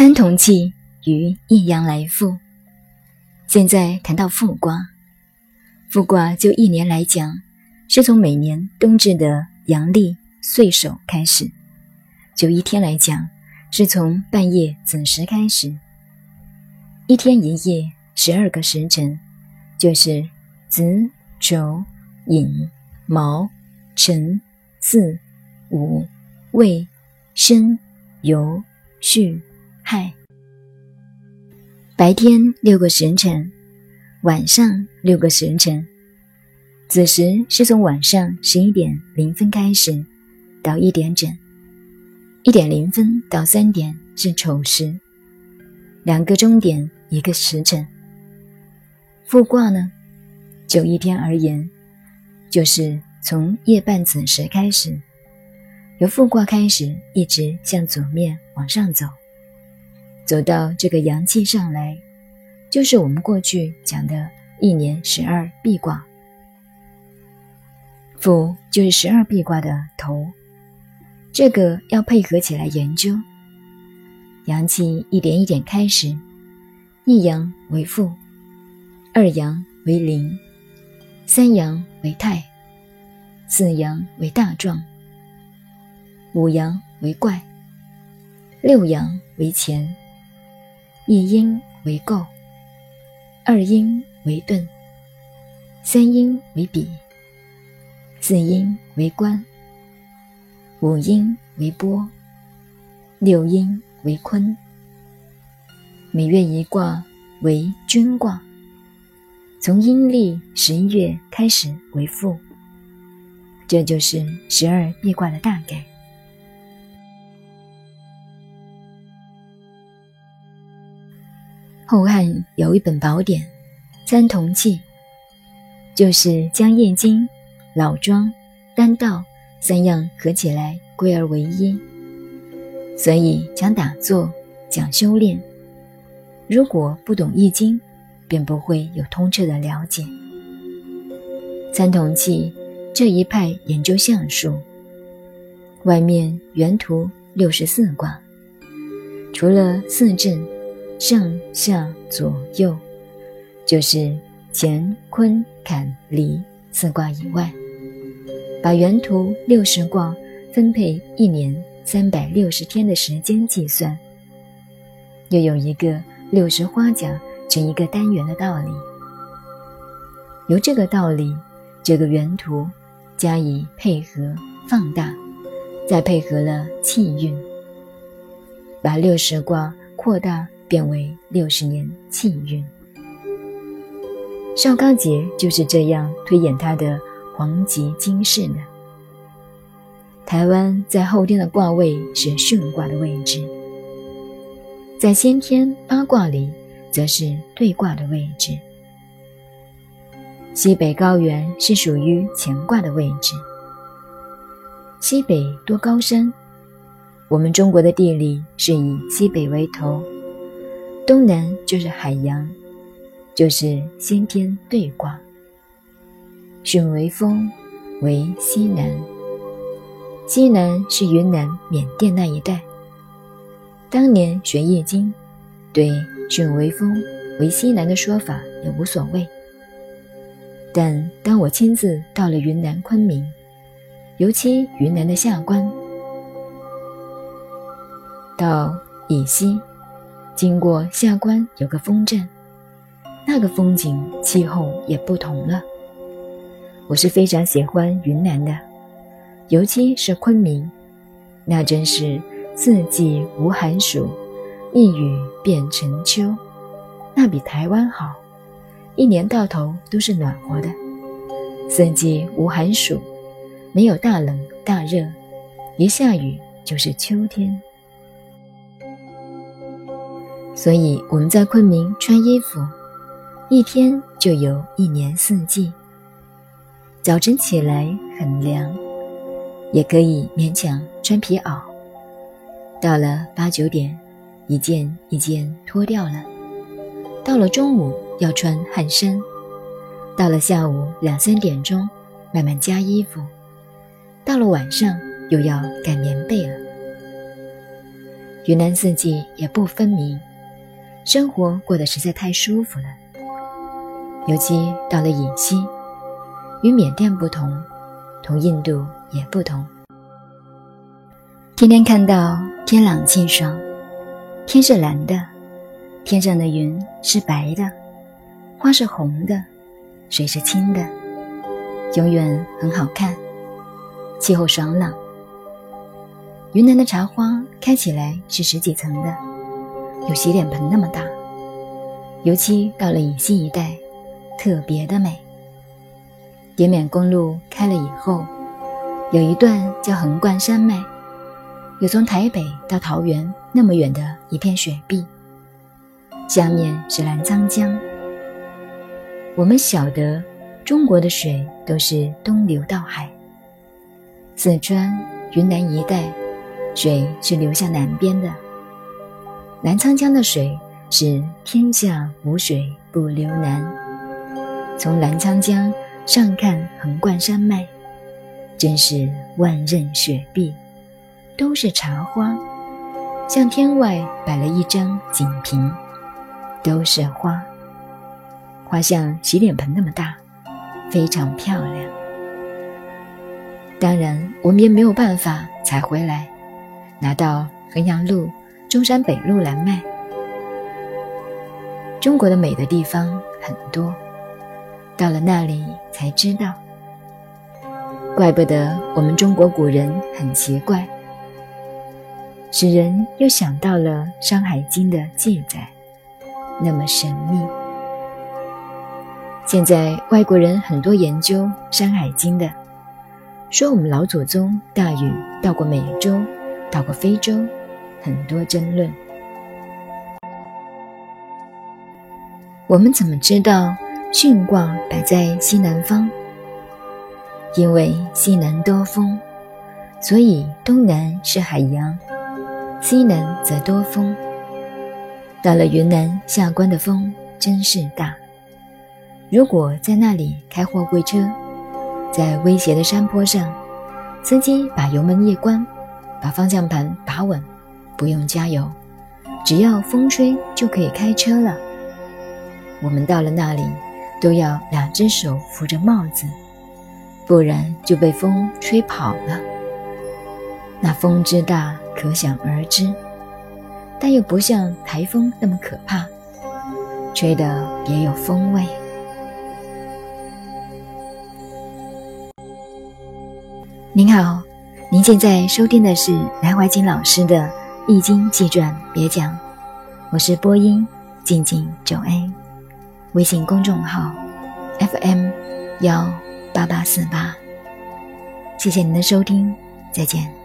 参同气与一阳来复。现在谈到复卦，复卦就一年来讲，是从每年冬至的阳历岁首开始；就一天来讲，是从半夜子时开始。一天一夜，十二个时辰，就是子、丑、寅、卯、辰、巳、午、未、申、酉、戌。亥，白天六个时辰，晚上六个时辰。子时是从晚上十一点零分开始，到一点整；一点零分到三点是丑时，两个钟点一个时辰。复卦呢，就一天而言，就是从夜半子时开始，由复卦开始，一直向左面往上走。走到这个阳气上来，就是我们过去讲的一年十二壁卦。复就是十二壁卦的头，这个要配合起来研究。阳气一点一点开始，一阳为父，二阳为临，三阳为泰，四阳为大壮，五阳为怪，六阳为乾。一阴为构，二阴为盾，三阴为比，四阴为官，五阴为波，六阴为坤。每月一卦为君卦，从阴历十一月开始为父，这就是十二壁卦的大概。后汉有一本宝典《参同契》，就是将《易经》《老庄》《丹道》三样合起来归而为一。所以讲打坐，讲修炼，如果不懂《易经》，便不会有通彻的了解。参同契这一派研究相术，外面原图六十四卦，除了四正。上下左右，就是乾坤坎离四卦以外，把原图六十卦分配一年三百六十天的时间计算，又有一个六十花甲成一个单元的道理。由这个道理，这个原图加以配合放大，再配合了气运，把六十卦扩大。变为六十年气运。邵刚节就是这样推演他的黄极金世的。台湾在后天的卦位是巽卦的位置，在先天八卦里则是兑卦的位置。西北高原是属于乾卦的位置。西北多高山，我们中国的地理是以西北为头。东南就是海洋，就是先天对卦。巽为风，为西南。西南是云南、缅甸那一带。当年学易经，对巽为风，为西南的说法也无所谓。但当我亲自到了云南昆明，尤其云南的下关，到以西。经过下关有个风镇，那个风景气候也不同了。我是非常喜欢云南的，尤其是昆明，那真是四季无寒暑，一雨变成秋，那比台湾好，一年到头都是暖和的，四季无寒暑，没有大冷大热，一下雨就是秋天。所以我们在昆明穿衣服，一天就有一年四季。早晨起来很凉，也可以勉强穿皮袄。到了八九点，一件一件脱掉了。到了中午要穿汗衫，到了下午两三点钟慢慢加衣服，到了晚上又要盖棉被了。云南四季也不分明，生活过得实在太舒服了。尤其到了隐西，与缅甸不同，同印度也不同。天天看到天朗气爽，天是蓝的，天上的云是白的，花是红的，水是清的，永远很好看，气候爽朗。云南的茶花开起来是十几层的，有洗脸盆那么大，尤其到了隐西一带，特别的美。滇缅公路开了以后，有一段叫横贯山脉，有从台北到桃园那么远的一片雪碧，下面是澜沧江。我们晓得，中国的水都是东流到海，四川、云南一带。水是流向南边的，澜沧江的水是天下无水不流南。从澜沧江上看横贯山脉，真是万仞雪碧，都是茶花，像天外摆了一张锦屏，都是花，花像洗脸盆那么大，非常漂亮。当然，我们也没有办法采回来。拿到衡阳路、中山北路来卖。中国的美的地方很多，到了那里才知道，怪不得我们中国古人很奇怪，使人又想到了《山海经》的记载，那么神秘。现在外国人很多研究《山海经》的，说我们老祖宗大禹到过美洲。到过非洲，很多争论。我们怎么知道巽卦摆在西南方？因为西南多风，所以东南是海洋，西南则多风。到了云南下关的风真是大。如果在那里开货柜车，在威胁的山坡上，司机把油门一关。把方向盘把稳，不用加油，只要风吹就可以开车了。我们到了那里，都要两只手扶着帽子，不然就被风吹跑了。那风之大，可想而知，但又不像台风那么可怕，吹得别有风味。您好。您现在收听的是南怀瑾老师的《易经记传》别讲，我是播音静静九 A，微信公众号 FM 幺八八四八，谢谢您的收听，再见。